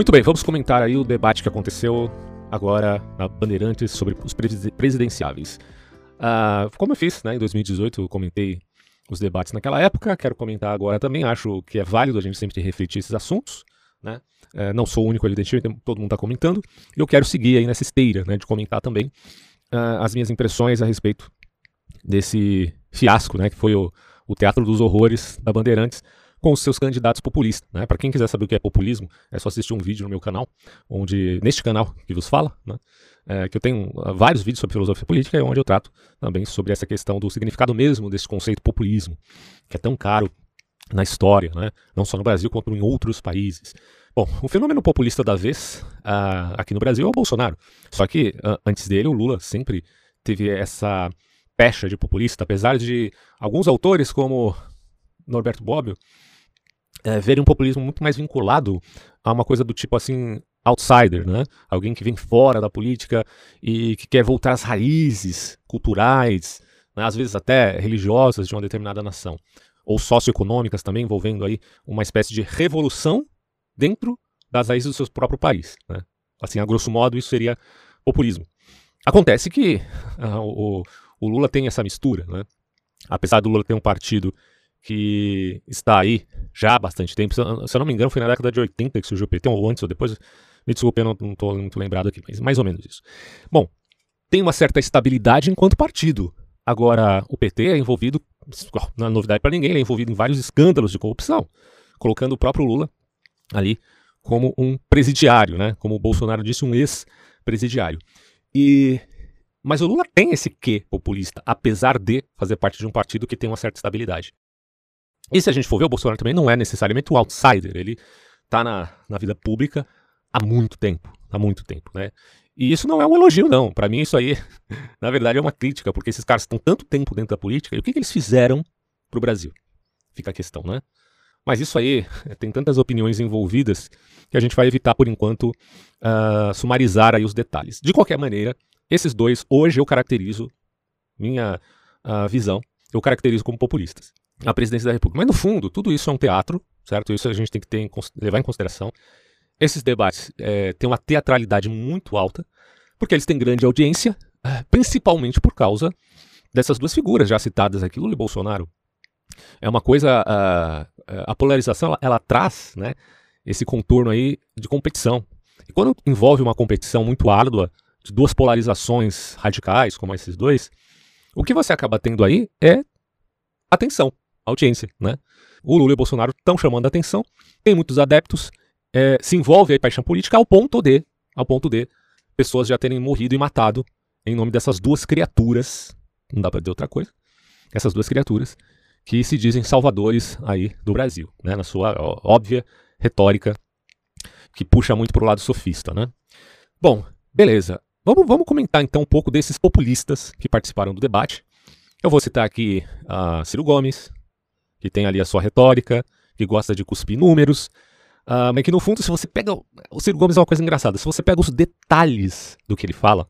Muito bem, vamos comentar aí o debate que aconteceu agora na Bandeirantes sobre os presidenciáveis. Uh, como eu fiz né, em 2018, eu comentei os debates naquela época, quero comentar agora também. Acho que é válido a gente sempre refletir esses assuntos. Né? Uh, não sou o único, evidentemente, todo mundo está comentando. E eu quero seguir aí nessa esteira né, de comentar também uh, as minhas impressões a respeito desse fiasco, né, que foi o, o Teatro dos Horrores da Bandeirantes, com os seus candidatos populistas. Né? Para quem quiser saber o que é populismo, é só assistir um vídeo no meu canal, onde neste canal que vos fala, né? é, que eu tenho uh, vários vídeos sobre filosofia política, onde eu trato também sobre essa questão do significado mesmo desse conceito populismo, que é tão caro na história, né? não só no Brasil, quanto em outros países. Bom, o fenômeno populista da vez uh, aqui no Brasil é o Bolsonaro. Só que uh, antes dele, o Lula sempre teve essa pecha de populista, apesar de alguns autores como Norberto Bobbio é, verem um populismo muito mais vinculado a uma coisa do tipo assim, outsider, né? Alguém que vem fora da política e que quer voltar às raízes culturais, né? às vezes até religiosas de uma determinada nação, ou socioeconômicas também, envolvendo aí uma espécie de revolução dentro das raízes do seu próprio país, né? Assim, a grosso modo, isso seria populismo. Acontece que uh, o, o Lula tem essa mistura, né? Apesar do Lula ter um partido que está aí já há bastante tempo. Se eu não me engano, foi na década de 80 que surgiu o PT, ou antes ou depois. Me desculpe, eu não estou muito lembrado aqui, mas mais ou menos isso. Bom, tem uma certa estabilidade enquanto partido. Agora, o PT é envolvido, não é novidade para ninguém, ele é envolvido em vários escândalos de corrupção, colocando o próprio Lula ali como um presidiário, né? Como o Bolsonaro disse, um ex-presidiário. E mas o Lula tem esse quê populista, apesar de fazer parte de um partido que tem uma certa estabilidade. E se a gente for ver, o Bolsonaro também não é necessariamente o outsider, ele está na, na vida pública há muito tempo, há muito tempo, né? E isso não é um elogio, não. Para mim, isso aí, na verdade, é uma crítica, porque esses caras estão tanto tempo dentro da política, e o que, que eles fizeram para o Brasil? Fica a questão, né? Mas isso aí tem tantas opiniões envolvidas que a gente vai evitar, por enquanto, uh, sumarizar aí os detalhes. De qualquer maneira, esses dois, hoje eu caracterizo, minha uh, visão, eu caracterizo como populistas a presidência da República. Mas no fundo, tudo isso é um teatro, certo? Isso a gente tem que ter, levar em consideração. Esses debates é, têm uma teatralidade muito alta, porque eles têm grande audiência, é, principalmente por causa dessas duas figuras já citadas aqui, Lula e Bolsonaro. É uma coisa, a, a polarização, ela, ela traz né, esse contorno aí de competição. E quando envolve uma competição muito árdua, de duas polarizações radicais, como esses dois, o que você acaba tendo aí é atenção audiência, né? O Lula e o Bolsonaro estão chamando a atenção, tem muitos adeptos, é, se envolve a paixão política ao ponto de, ao ponto de pessoas já terem morrido e matado em nome dessas duas criaturas, não dá para dizer outra coisa, essas duas criaturas que se dizem salvadores aí do Brasil, né? Na sua óbvia retórica que puxa muito para o lado sofista, né? Bom, beleza. Vamos, vamos comentar então um pouco desses populistas que participaram do debate. Eu vou citar aqui a Ciro Gomes, que tem ali a sua retórica, que gosta de cuspir números, uh, mas que no fundo, se você pega. O Ciro Gomes é uma coisa engraçada. Se você pega os detalhes do que ele fala,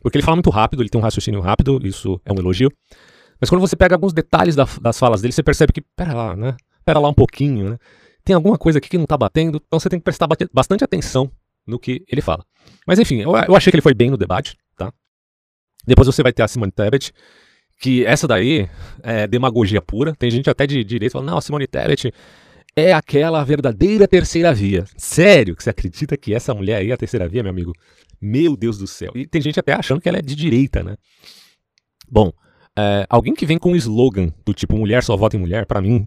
porque ele fala muito rápido, ele tem um raciocínio rápido, isso é um elogio. Mas quando você pega alguns detalhes da, das falas dele, você percebe que, pera lá, né? Pera lá um pouquinho, né? Tem alguma coisa aqui que não tá batendo, então você tem que prestar bastante atenção no que ele fala. Mas enfim, eu, eu achei que ele foi bem no debate, tá? Depois você vai ter a Simone Tebet, que essa daí é demagogia pura. Tem gente até de direito falando, não, Simone Tebet é aquela verdadeira terceira via. Sério que você acredita que essa mulher aí é a terceira via, meu amigo? Meu Deus do céu. E tem gente até achando que ela é de direita, né? Bom, é, alguém que vem com um slogan do tipo mulher só vota em mulher, para mim,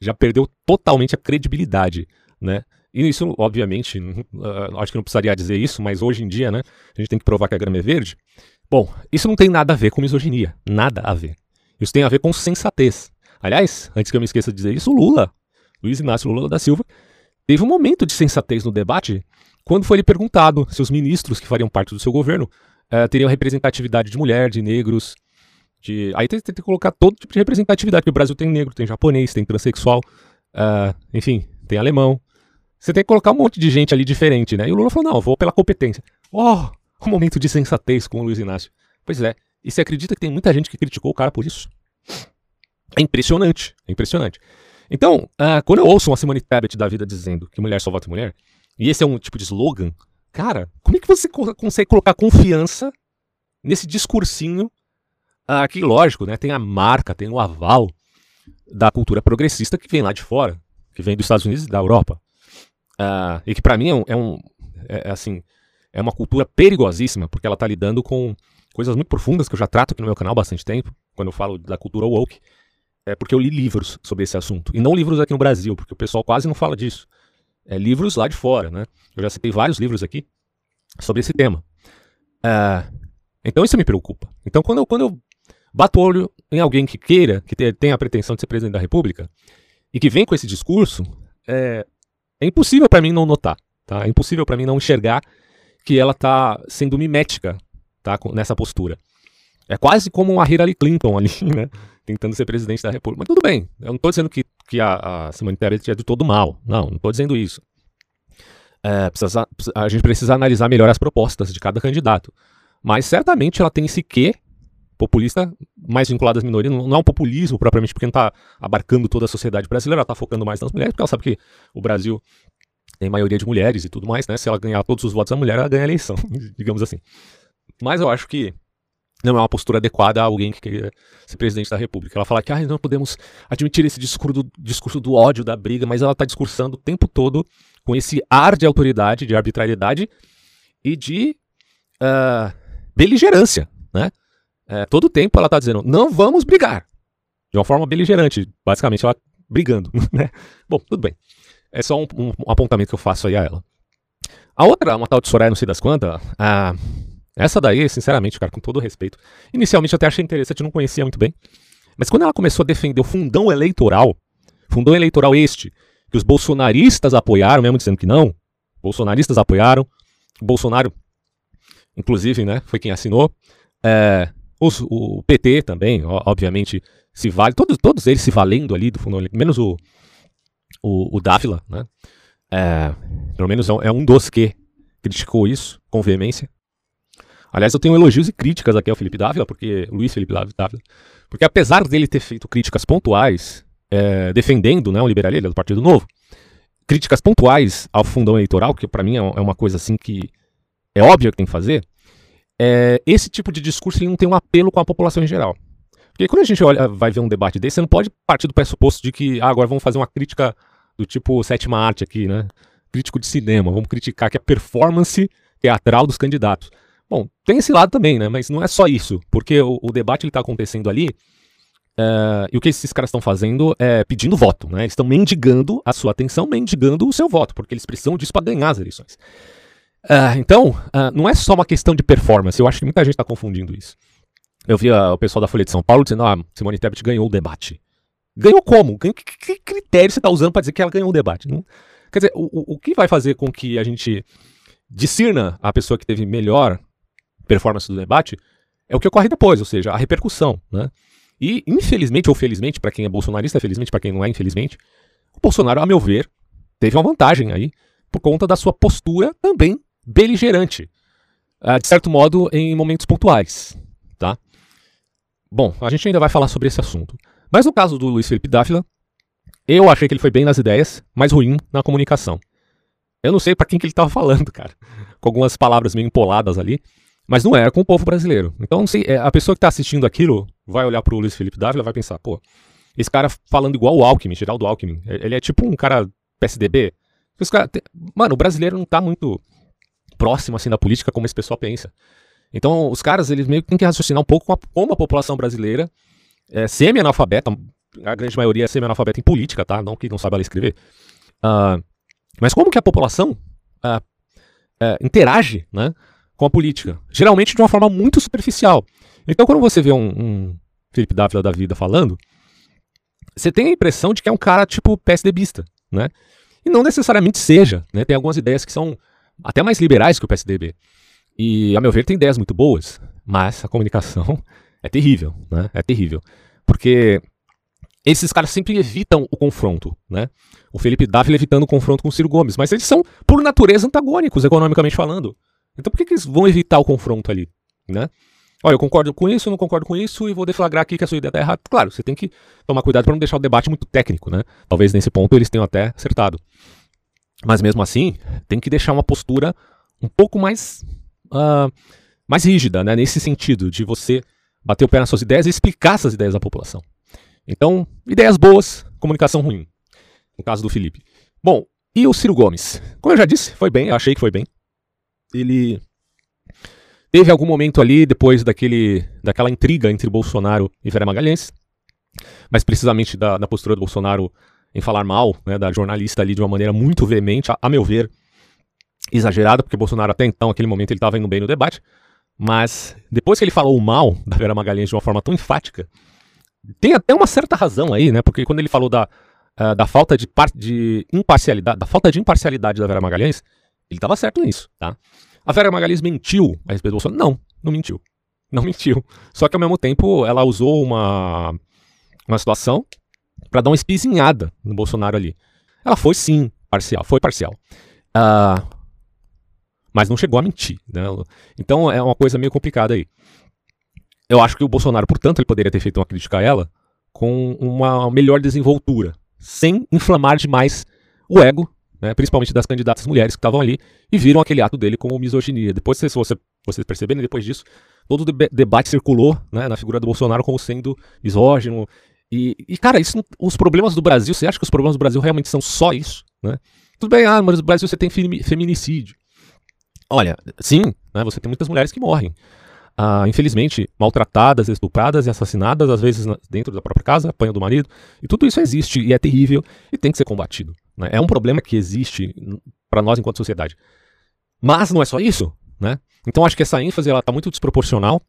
já perdeu totalmente a credibilidade, né? E isso, obviamente, uh, acho que não precisaria dizer isso, mas hoje em dia, né, a gente tem que provar que a grama é verde. Bom, isso não tem nada a ver com misoginia. Nada a ver. Isso tem a ver com sensatez. Aliás, antes que eu me esqueça de dizer isso, Lula, Luiz Inácio Lula da Silva, teve um momento de sensatez no debate quando foi lhe perguntado se os ministros que fariam parte do seu governo uh, teriam representatividade de mulher, de negros, de... Aí tem, tem, que colocar todo tipo de representatividade, porque o Brasil tem negro, tem japonês, tem transexual, uh, enfim, tem alemão. Você tem que colocar um monte de gente ali diferente, né? E o Lula falou, não, vou pela competência. Oh, um momento de sensatez com o Luiz Inácio. Pois é. E você acredita que tem muita gente que criticou o cara por isso? É impressionante. É impressionante. Então, uh, quando eu ouço uma Simone Tebet da vida dizendo que mulher só vota em mulher, e esse é um tipo de slogan, cara, como é que você co consegue colocar confiança nesse discursinho ah, que, lógico, né, tem a marca, tem o aval da cultura progressista que vem lá de fora, que vem dos Estados Unidos e da Europa. Ah, e que para mim é um, é um é, assim, é uma cultura perigosíssima, porque ela está lidando com coisas muito profundas que eu já trato aqui no meu canal há bastante tempo, quando eu falo da cultura woke, é porque eu li livros sobre esse assunto. E não livros aqui no Brasil, porque o pessoal quase não fala disso é, livros lá de fora, né? Eu já citei vários livros aqui sobre esse tema. É, então isso me preocupa. Então quando eu, quando eu bato olho em alguém que queira, que tenha a pretensão de ser presidente da República, e que vem com esse discurso, é, é impossível para mim não notar, tá? É impossível para mim não enxergar que ela está sendo mimética, tá? Nessa postura. É quase como a Hillary Clinton ali, né? Tentando ser presidente da República. Mas tudo bem, eu não estou dizendo que que a, a Simone Tebet é de todo mal. Não, não estou dizendo isso. É, precisa, a gente precisa analisar melhor as propostas de cada candidato. Mas certamente ela tem esse quê populista mais vinculado às minorias. Não, não é um populismo propriamente porque não está abarcando toda a sociedade brasileira, ela está focando mais nas mulheres, porque ela sabe que o Brasil tem maioria de mulheres e tudo mais, né? Se ela ganhar todos os votos da mulher, ela ganha a eleição, digamos assim. Mas eu acho que não é uma postura adequada a alguém que queria ser presidente da República. Ela fala que ah, não podemos admitir esse discurso do, discurso do ódio, da briga, mas ela está discursando o tempo todo com esse ar de autoridade, de arbitrariedade e de uh, beligerância. Né? Uh, todo tempo ela está dizendo, não vamos brigar. De uma forma beligerante, basicamente ela brigando. Né? Bom, tudo bem. É só um, um, um, apontamento que eu faço aí a ela. A outra, uma tal de Soraya, não sei das quantas, uh, essa daí, sinceramente, cara, com todo respeito, inicialmente eu até achei interessante, não conhecia muito bem. Mas quando ela começou a defender o fundão eleitoral, fundão eleitoral este, que os bolsonaristas apoiaram, mesmo dizendo que não, bolsonaristas apoiaram, o Bolsonaro, inclusive, né, foi quem assinou, é, os, o PT também, obviamente, se vale, todos, todos eles se valendo ali do fundão eleitoral, menos o, o, o Dávila, né, é, pelo menos é um, é um dos que criticou isso com veemência, Aliás, eu tenho elogios e críticas aqui ao Felipe Dávila, porque Luiz Felipe Dávila, porque apesar dele ter feito críticas pontuais, é, defendendo né, o liberalismo do Partido Novo, críticas pontuais ao fundão eleitoral, que para mim é, é uma coisa assim que é óbvio que tem que fazer, é, esse tipo de discurso não tem um apelo com a população em geral. Porque quando a gente olha, vai ver um debate desse, você não pode partir do pressuposto de que ah, agora vamos fazer uma crítica do tipo sétima arte aqui, né? Crítico de cinema, vamos criticar que a performance teatral dos candidatos. Bom, tem esse lado também, né? Mas não é só isso, porque o, o debate está acontecendo ali é, e o que esses caras estão fazendo é pedindo voto, né? Eles estão mendigando a sua atenção, mendigando o seu voto, porque eles precisam disso para ganhar as eleições. É, então, é, não é só uma questão de performance, eu acho que muita gente está confundindo isso. Eu vi o pessoal da Folha de São Paulo dizendo, ah, Simone Tebet ganhou o debate. Ganhou como? Que, que, critério você está usando para dizer que ela ganhou o debate? Não, quer dizer, o, o que vai fazer com que a gente discirna a pessoa que teve melhor performance do debate, é o que ocorre depois, ou seja, a repercussão. Né? E, infelizmente ou felizmente, para quem é bolsonarista, felizmente para quem não é, infelizmente, o Bolsonaro, a meu ver, teve uma vantagem aí, por conta da sua postura também beligerante, uh, de certo modo, em momentos pontuais. Tá? Bom, a gente ainda vai falar sobre esse assunto. Mas no caso do Luiz Felipe Dávila, eu achei que ele foi bem nas ideias, mas ruim na comunicação. Eu não sei para quem que ele estava falando, cara. Com algumas palavras meio empoladas ali. Mas não era com o povo brasileiro. Então, sei, é, a pessoa que está assistindo aquilo vai olhar para o Luiz Felipe Dávila e vai pensar, pô, esse cara falando igual o Alckmin, Geraldo Alckmin, ele é tipo um cara PSDB. Cara, mano, o brasileiro não está muito próximo assim da política como esse pessoal pensa. Então, os caras, eles meio que têm que raciocinar um pouco com a, como a população brasileira é semi-analfabeta, a grande maioria é semi-analfabeta em política, tá? Não que não sabe ler escrever. Uh, mas como que a população uh, uh, interage, né? com a política. Geralmente de uma forma muito superficial. Então, quando você vê um, um Felipe Dávila da vida falando, você tem a impressão de que é um cara tipo PSDBista, né? E não necessariamente seja, né? Tem algumas ideias que são até mais liberais que o PSDB. E, a meu ver, tem ideias muito boas, mas a comunicação é terrível, né? É terrível. Porque esses caras sempre evitam o confronto, né? O Felipe Dávila evitando o confronto com o Ciro Gomes, mas eles são, por natureza, antagônicos, economicamente falando. Então por que, que eles vão evitar o confronto ali, né? Olha, eu concordo com isso, eu não concordo com isso e vou deflagrar aqui que a sua ideia está errada. Claro, você tem que tomar cuidado para não deixar o debate muito técnico, né? Talvez nesse ponto eles tenham até acertado. Mas mesmo assim, tem que deixar uma postura um pouco mais, uh, mais rígida, né? nesse sentido, de você bater o pé nas suas ideias e explicar essas ideias à população. Então, ideias boas, comunicação ruim. No caso do Felipe. Bom, e o Ciro Gomes? Como eu já disse, foi bem, eu achei que foi bem. Ele teve algum momento ali, depois daquele, daquela intriga entre Bolsonaro e Vera Magalhães, mas precisamente da, da postura do Bolsonaro em falar mal né, da jornalista ali de uma maneira muito veemente, a, a meu ver, exagerada, porque Bolsonaro até então, naquele momento, ele estava indo bem no debate, mas depois que ele falou mal da Vera Magalhães de uma forma tão enfática, tem até uma certa razão aí, né? Porque quando ele falou da, uh, da falta de, de imparcialidade, da falta de imparcialidade da Vera Magalhães, ele estava certo nisso, tá? A Vera Magalhães mentiu a respeito do Bolsonaro? Não, não mentiu. Não mentiu. Só que ao mesmo tempo ela usou uma, uma situação para dar uma espizinhada no Bolsonaro ali. Ela foi sim parcial, foi parcial. Uh, mas não chegou a mentir. Né? Então é uma coisa meio complicada aí. Eu acho que o Bolsonaro, portanto, ele poderia ter feito uma crítica a ela com uma melhor desenvoltura, sem inflamar demais o ego, né, principalmente das candidatas mulheres que estavam ali e viram aquele ato dele como misoginia. Depois, se você, vocês perceberem, depois disso, todo o debate circulou né, na figura do Bolsonaro como sendo misógino. E, e, cara, isso, os problemas do Brasil, você acha que os problemas do Brasil realmente são só isso? Né? Tudo bem, ah, mas no Brasil você tem feminicídio. Olha, sim, né, você tem muitas mulheres que morrem. Ah, infelizmente, maltratadas, estupradas e assassinadas, às vezes dentro da própria casa, apanham do marido. E tudo isso existe e é terrível e tem que ser combatido. Né? É um problema que existe para nós enquanto sociedade. Mas não é só isso. Né? Então acho que essa ênfase está muito desproporcional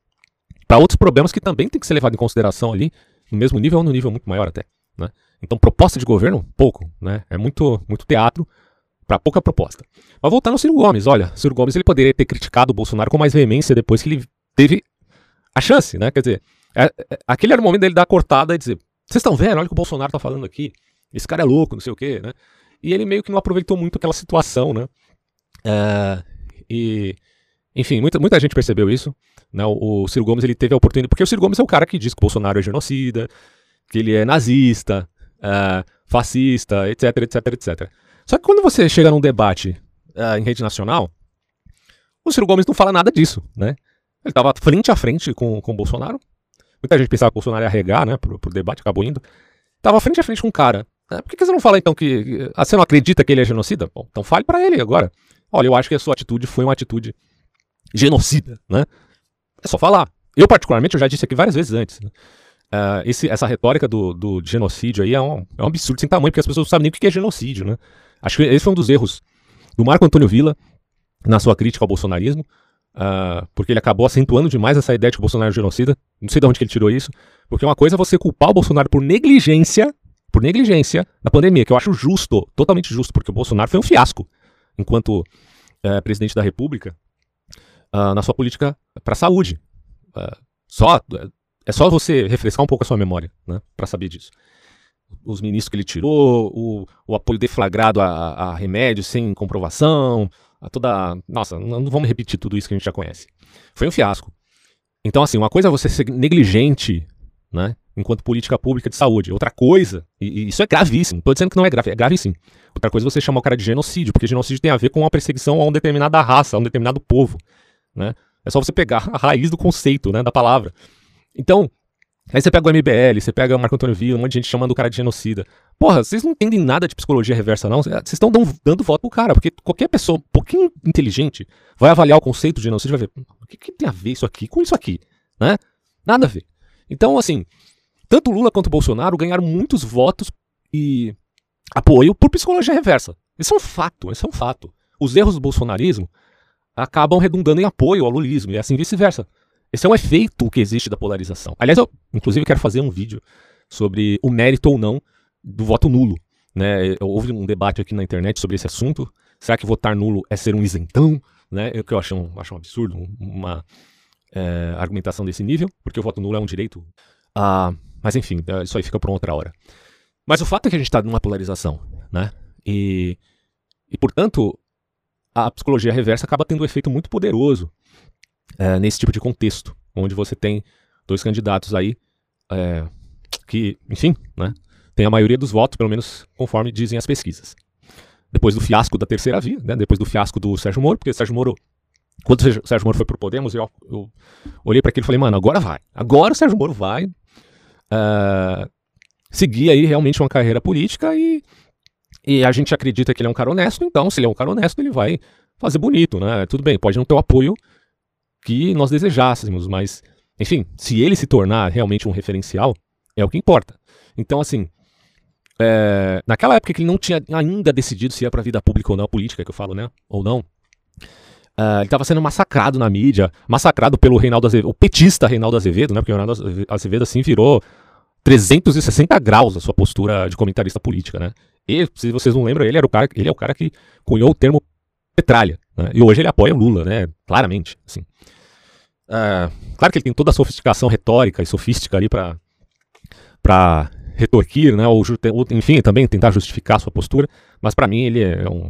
para outros problemas que também tem que ser levado em consideração ali, no mesmo nível ou no nível muito maior até. Né? Então, proposta de governo, pouco. Né? É muito, muito teatro para pouca proposta. Mas voltando ao Ciro Gomes, olha, Ciro Gomes ele poderia ter criticado o Bolsonaro com mais veemência depois que ele teve a chance, né? Quer dizer, é, é, aquele era o momento dele dar a cortada e dizer: vocês estão vendo? Olha o que o Bolsonaro tá falando aqui. Esse cara é louco, não sei o quê, né? E ele meio que não aproveitou muito aquela situação, né? É, e, enfim, muita, muita gente percebeu isso. Né? O, o Ciro Gomes ele teve a oportunidade. Porque o Ciro Gomes é o cara que diz que o Bolsonaro é genocida, que ele é nazista, é, fascista, etc, etc, etc. Só que quando você chega num debate uh, em rede nacional, o Ciro Gomes não fala nada disso, né? Ele estava frente a frente com, com o Bolsonaro. Muita gente pensava que o Bolsonaro ia regar, né, pro, pro debate, acabou indo. Tava frente a frente com um cara. Né? Por que, que você não fala então que. Ah, você não acredita que ele é genocida? Bom, então fale para ele agora. Olha, eu acho que a sua atitude foi uma atitude genocida, né? É só falar. Eu, particularmente, eu já disse aqui várias vezes antes. Né? Uh, esse, essa retórica do, do genocídio aí é um, é um absurdo sem tamanho, porque as pessoas não sabem nem o que é genocídio, né? Acho que esse foi um dos erros do Marco Antônio Villa na sua crítica ao bolsonarismo, uh, porque ele acabou acentuando demais essa ideia de que o Bolsonaro é genocida. Não sei de onde ele tirou isso, porque uma coisa é você culpar o Bolsonaro por negligência, por negligência na pandemia, que eu acho justo, totalmente justo, porque o Bolsonaro foi um fiasco enquanto uh, presidente da República uh, na sua política para a saúde. só é só você refrescar um pouco a sua memória, né, para saber disso os ministros que ele tirou, o, o apoio deflagrado a, a remédios sem comprovação, a toda. Nossa, não vamos repetir tudo isso que a gente já conhece. Foi um fiasco. Então, assim, uma coisa é você ser negligente, né? Enquanto política pública de saúde. Outra coisa, e, e isso é gravíssimo, estou dizendo que não é grave, é grave sim. Outra coisa é você chamar o cara de genocídio, porque genocídio tem a ver com uma perseguição a uma determinada raça, a um determinado povo, né? É só você pegar a raiz do conceito, né, da palavra. Então, Aí você pega o MBL, você pega o Marco Antônio Villa, um monte de gente chamando o cara de genocida. Porra, vocês não entendem nada de psicologia reversa, não? Vocês estão dando, dando voto pro cara, porque qualquer pessoa um pouquinho inteligente vai avaliar o conceito de genocídio e vai ver, o que, que, tem a ver isso aqui com isso aqui? Né? Nada a ver. Então, assim, tanto Lula quanto Bolsonaro ganharam muitos votos e apoio por psicologia reversa. Isso é um fato, isso é um fato. Os erros do bolsonarismo acabam redundando em apoio ao lulismo e assim vice-versa. Esse é um efeito que existe da polarização. Aliás, eu inclusive quero fazer um vídeo sobre o mérito ou não do voto nulo. Né? Houve um debate aqui na internet sobre esse assunto. Será que votar nulo é ser um isentão? Né? Eu, que eu acho um, acho um absurdo uma é, argumentação desse nível, porque o voto nulo é um direito. Ah, mas enfim, é, isso aí fica para outra hora. Mas o fato é que a gente está numa polarização, né? E, e portanto, a psicologia reversa acaba tendo um efeito muito poderoso é, nesse tipo de contexto, onde você tem dois candidatos aí é, que, enfim, né, tem a maioria dos votos, pelo menos conforme dizem as pesquisas. depois do fiasco da terceira via, né, depois do fiasco do Sérgio Moro, porque Sérgio Moro, quando o Sérgio Moro foi pro Podemos, eu, eu olhei para aquilo e falei, mano, agora vai. Agora o Sérgio Moro vai uh, seguir aí realmente uma carreira política e, e a gente acredita que ele é um cara honesto, então se ele é um cara honesto, ele vai fazer bonito, né? Tudo bem, pode não ter o apoio que nós desejássemos, mas, enfim, se ele se tornar realmente um referencial, é o que importa. Então, assim, é, naquela época que ele não tinha ainda decidido se ia para a vida pública ou não, política que eu falo, né? Ou não. Uh, ele estava sendo massacrado na mídia, massacrado pelo Reinaldo Azevedo, o petista Reinaldo Azevedo, né? Porque o Reinaldo Azevedo assim virou 360 graus a sua postura de comentarista política, né? E se vocês não lembram, ele era o cara, ele é o cara que cunhou o termo petralha, né? E hoje ele apoia o Lula, né? Claramente, assim. Uh, claro que ele tem toda a sofisticação retórica e sofística ali para para retorquir, né, ou, ou, enfim, também tentar justificar sua postura, mas para mim ele é um,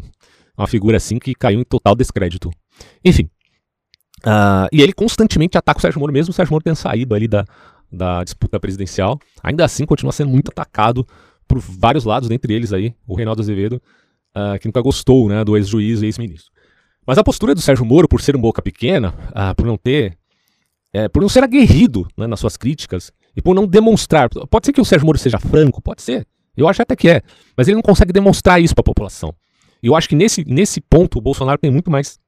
uma figura assim que caiu em total descrédito. Enfim, uh, e ele constantemente ataca o Sérgio Moro, mesmo o Sérgio Moro tendo saído ali da, da disputa presidencial, ainda assim continua sendo muito atacado por vários lados, dentre eles aí o Reinaldo Azevedo, uh, que nunca gostou né, do ex-juiz e ex-ministro. Mas a postura do Sérgio Moro, por ser um boca pequena, uh, por não ter, é, por não ser aguerrido né, nas suas críticas, e por não demonstrar. Pode ser que o Sérgio Moro seja franco, pode ser. Eu acho até que é. Mas ele não consegue demonstrar isso para a população. E eu acho que nesse, nesse ponto o Bolsonaro tem muito mais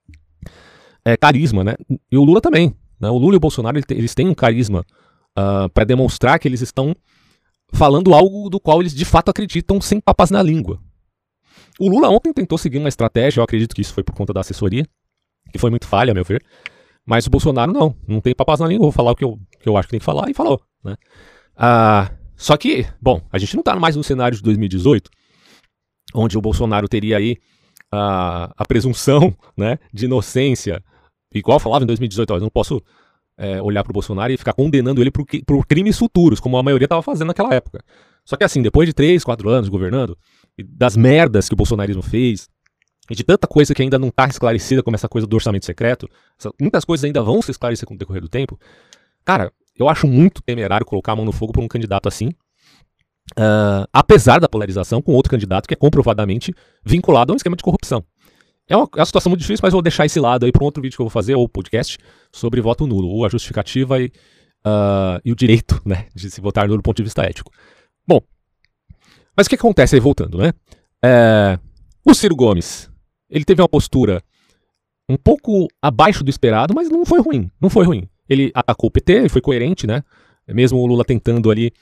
é, carisma, né? E o Lula também. Né? O Lula e o Bolsonaro eles têm um carisma uh, ah, para demonstrar que eles estão falando algo do qual eles de fato acreditam sem papas na língua. O Lula ontem tentou seguir uma estratégia, eu acredito que isso foi por conta da assessoria, que foi muito falha, a meu ver. Mas o Bolsonaro não, não tem papas na língua, vou falar o que eu, que eu acho que tem que falar e falou. Né? Ah, só que, bom, a gente não está mais no cenário de 2018, onde o Bolsonaro teria aí a, a presunção né, de inocência. Igual falava em 2018, ó, eu não posso é, olhar para o Bolsonaro e ficar condenando ele por, por crimes futuros, como a maioria estava fazendo naquela época. Só que assim, depois de 3, 4 anos governando, das merdas que o bolsonarismo fez, e de tanta coisa que ainda não está esclarecida, como essa coisa do orçamento secreto, muitas coisas ainda vão se esclarecer com o decorrer do tempo. Cara, eu acho muito temerário colocar a mão no fogo por um candidato assim. Uh, apesar da polarização com outro candidato que é comprovadamente vinculado a um esquema de corrupção. É uma, é uma situação muito difícil, mas vou deixar esse lado aí para um outro vídeo que eu vou fazer, ou podcast, sobre voto nulo, ou a justificativa e, uh, e o direito né, de se votar nulo do ponto de vista ético. Bom, mas o que acontece aí voltando, né? É, o Ciro Gomes, ele teve uma postura um pouco abaixo do esperado, mas não foi ruim, não foi ruim. Ele atacou o PT, ele foi coerente, né? Mesmo o Lula tentando ali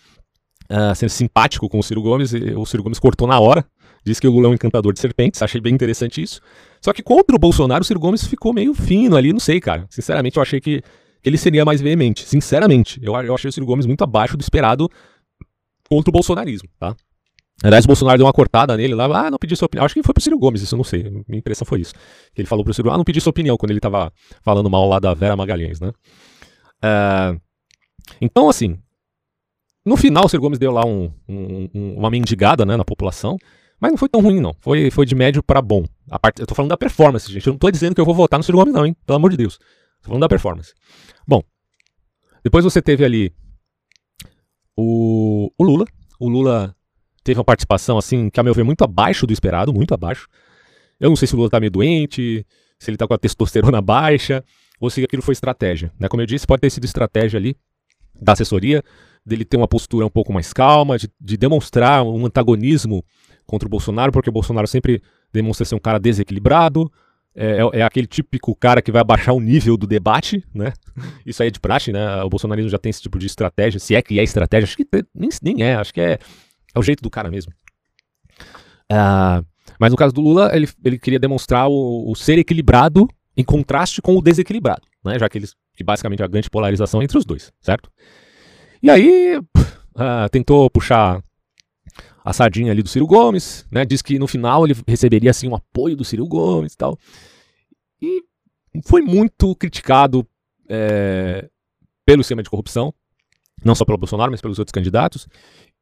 uh, ser simpático com o Ciro Gomes, o Ciro Gomes cortou na hora. Diz que o Lula é um encantador de serpentes, achei bem interessante isso. Só que contra o Bolsonaro, o Ciro Gomes ficou meio fino ali, não sei, cara. Sinceramente, eu achei que ele seria mais veemente. Sinceramente, eu, eu achei o Ciro Gomes muito abaixo do esperado contra o bolsonarismo, tá? Aliás, o Bolsonaro deu uma cortada nele lá, ah, não pedi sua opinião. Acho que foi pro Ciro Gomes, isso eu não sei. Minha impressão foi isso. Ele falou pro Ciro, ah, não pedi sua opinião, quando ele tava falando mal lá da Vera Magalhães, né? Uh, então, assim, no final o Ciro Gomes deu lá um, um, uma mendigada né, na população, mas não foi tão ruim, não. Foi, foi de médio para bom. A parte, eu tô falando da performance, gente. Eu não tô dizendo que eu vou votar no Ciro Gomes, não, hein? Pelo amor de Deus. Tô falando da performance. Bom, depois você teve ali o, o Lula. O Lula teve uma participação, assim, que a meu ver, muito abaixo do esperado, muito abaixo. Eu não sei se o Lula tá meio doente, se ele tá com a testosterona baixa, ou se aquilo foi estratégia. Né? Como eu disse, pode ter sido estratégia ali da assessoria, dele ter uma postura um pouco mais calma, de, de demonstrar um antagonismo contra o Bolsonaro, porque o Bolsonaro sempre demonstra ser um cara desequilibrado, é, é, é, aquele típico cara que vai abaixar o nível do debate, né? Isso aí é de praxe, né? O bolsonarismo já tem esse tipo de estratégia, se é que é estratégia, acho que nem, nem é, acho que é é o jeito do cara mesmo. Uh, mas no caso do Lula, ele, ele queria demonstrar o, o, ser equilibrado em contraste com o desequilibrado, né? Já que eles que basicamente é a grande polarização entre os dois, certo? E aí uh, tentou puxar a sardinha ali do Ciro Gomes, né? Diz que no final ele receberia assim um apoio do Ciro Gomes e tal. E foi muito criticado é, pelo sistema de corrupção, não só pelo Bolsonaro, mas pelos outros candidatos.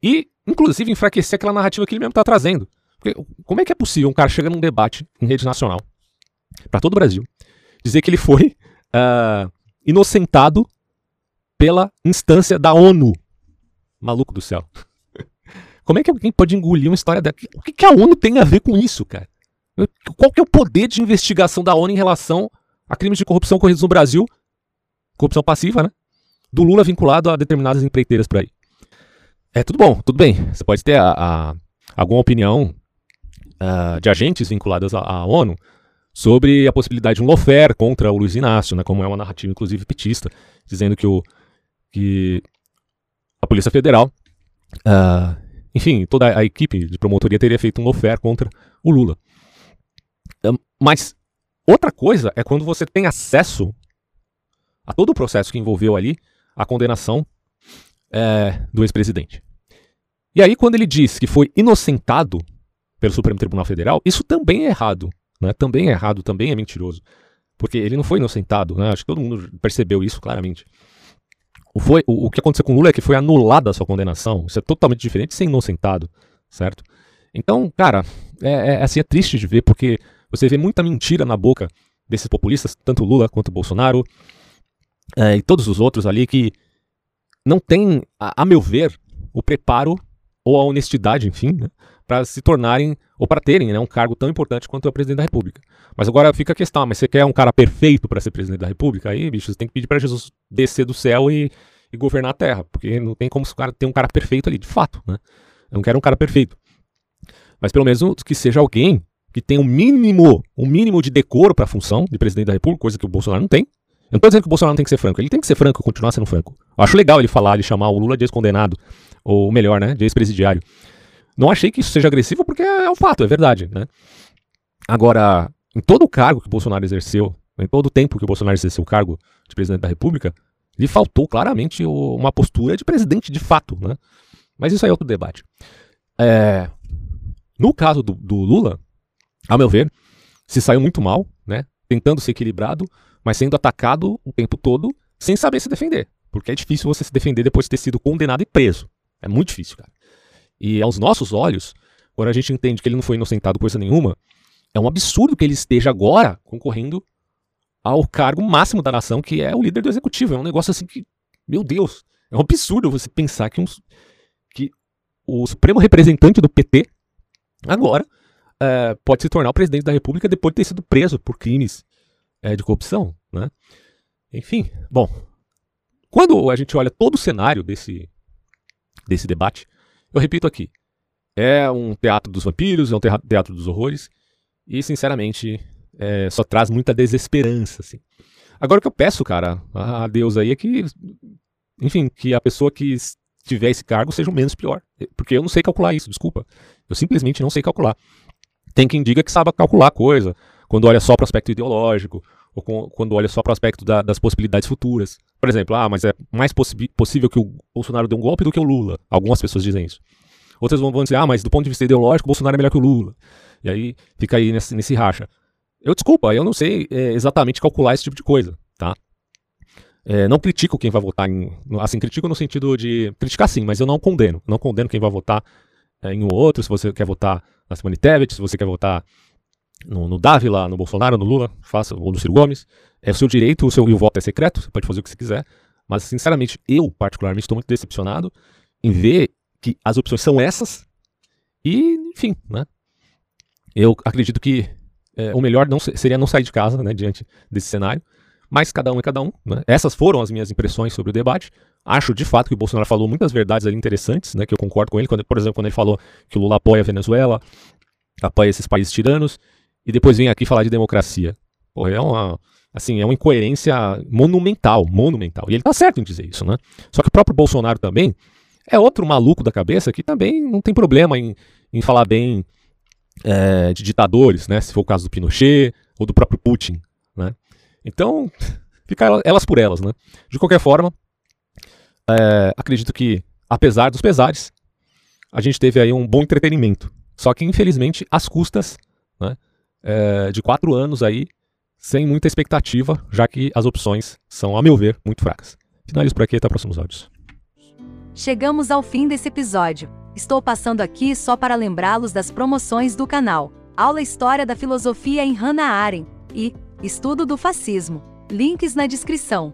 E, inclusive, enfraquecer aquela narrativa que ele mesmo está trazendo. Porque, como é que é possível um cara chegar num debate em rede nacional, para todo o Brasil, dizer que ele foi uh, inocentado pela instância da ONU? Maluco do céu. Como é que alguém pode engolir uma história dessa? O que, que a ONU tem a ver com isso, cara? qual que é o poder de investigação da ONU em relação a crimes de corrupção ocorridos no Brasil, corrupção passiva, né? Do Lula vinculado a determinadas empreiteiras por aí. É tudo bom, tudo bem. Você pode ter a, a, alguma opinião uh, de agentes vinculados à, ONU sobre a possibilidade de um lawfare contra o Luiz Inácio, né, como é uma narrativa, inclusive, petista, dizendo que, o, que a Polícia Federal, uh, enfim, toda a equipe de promotoria teria feito um lawfare contra o Lula. Um, mas outra coisa é quando você tem acesso a todo o processo que envolveu ali a condenação é, do ex-presidente. E aí, quando ele diz que foi inocentado pelo Supremo Tribunal Federal, isso também é errado. Né? Também é errado, também é mentiroso. Porque ele não foi inocentado, né? acho que todo mundo percebeu isso claramente. O, foi, o, o que aconteceu com Lula é que foi anulada a sua condenação. Isso é totalmente diferente de ser inocentado, certo? Então, cara, é, é, assim, é triste de ver, porque você vê muita mentira na boca desses populistas, tanto Lula quanto Bolsonaro, é, e todos os outros ali que não tem, a, a meu ver, o preparo ou a honestidade, enfim, né, para se tornarem ou para terem né, um cargo tão importante quanto é o presidente da República. Mas agora fica a questão, mas você quer um cara perfeito para ser presidente da República? Aí, bicho, você tem que pedir para Jesus descer do céu e, e, governar a Terra, porque não tem como ter um cara perfeito ali, de fato, né? Eu não quero um cara perfeito. Mas pelo menos que seja alguém que tenha um mínimo, um mínimo de decoro para a função de presidente da República, coisa que o Bolsonaro não tem. Eu não tô dizendo que o Bolsonaro não tem que ser franco. Ele tem que ser franco, continuar sendo franco. Eu acho legal ele falar, ele chamar o Lula de ex-condenado. Ou melhor, né? De ex-presidiário. Não achei que isso seja agressivo porque é, é um fato, é verdade, né? Agora, em todo o cargo que o Bolsonaro exerceu, em todo o tempo que o Bolsonaro exerceu o cargo de presidente da República, lhe faltou claramente uma postura de presidente de fato, né? Mas isso aí é outro debate. É, no caso do, do Lula, a meu ver, se saiu muito mal? Tentando ser equilibrado, mas sendo atacado o tempo todo sem saber se defender. Porque é difícil você se defender depois de ter sido condenado e preso. É muito difícil, cara. E aos nossos olhos, quando a gente entende que ele não foi inocentado coisa nenhuma, é um absurdo que ele esteja agora concorrendo ao cargo máximo da nação, que é o líder do executivo. É um negócio assim que, meu Deus, é um absurdo você pensar que, que o supremo representante do PT agora é, pode se tornar o presidente da República depois de ter sido preso por crimes é, de corrupção, né? Enfim, bom, quando a gente olha todo o cenário desse, desse debate, eu repito aqui, é um teatro dos vampiros, é um teatro dos horrores, e sinceramente é, só traz muita desesperança, assim. Agora o que eu peço, cara, a Deus aí é que, enfim, que a pessoa que tiver esse cargo seja o menos pior, porque eu não sei calcular isso, desculpa, eu simplesmente não sei calcular. Tem quem diga que sabe calcular coisa, quando olha só para o aspecto ideológico, ou com, quando olha só para o aspecto da, das possibilidades futuras. Por exemplo, ah, mas é mais possível que o Bolsonaro dê um golpe do que o Lula. Algumas pessoas dizem isso. Outras vão, vão dizer, ah, mas do ponto de vista ideológico, o Bolsonaro é melhor que o Lula. E aí fica aí nesse, nesse racha. Eu desculpa, eu não sei é, exatamente calcular esse tipo de coisa, tá? É, não critico quem vai votar em. Assim, critico no sentido de. Criticar sim, mas eu não condeno. Não condeno quem vai votar em um outro. Se você quer votar na Simone Tebet, se você quer votar no, no Dávila, no Bolsonaro, no Lula, faça, ou no Ciro Gomes. É o seu direito, o, seu, o voto é secreto, você pode fazer o que você quiser. Mas, sinceramente, eu, particularmente, estou muito decepcionado em ver que as opções são essas e, enfim, né? Eu acredito que é, o melhor não seria não sair de casa, né, diante desse cenário. Mas cada um é cada um. Né? Essas foram as minhas impressões sobre o debate. Acho de fato que o Bolsonaro falou muitas verdades ali interessantes, né, que eu concordo com ele. Quando, por exemplo, quando ele falou que o Lula apoia a Venezuela, apoia esses países tiranos e depois vem aqui falar de democracia. Porra, é uma, assim, é uma incoerência monumental, monumental. E ele tá certo em dizer isso, né? Só que o próprio Bolsonaro também é outro maluco da cabeça que também não tem problema em, em falar bem é, de ditadores, né? Se for o caso do Pinochet ou do próprio Putin, né? Então, fica elas por elas, né? De qualquer forma, é, acredito que, apesar dos pesares, a gente teve aí um bom entretenimento. Só que, infelizmente, às custas né, é, de quatro anos aí, sem muita expectativa, já que as opções são, a meu ver, muito fracas. Finalizo por aqui até próximos áudios. Chegamos ao fim desse episódio. Estou passando aqui só para lembrá-los das promoções do canal. Aula História da Filosofia em Hannah Arendt e Estudo do Fascismo. Links na descrição.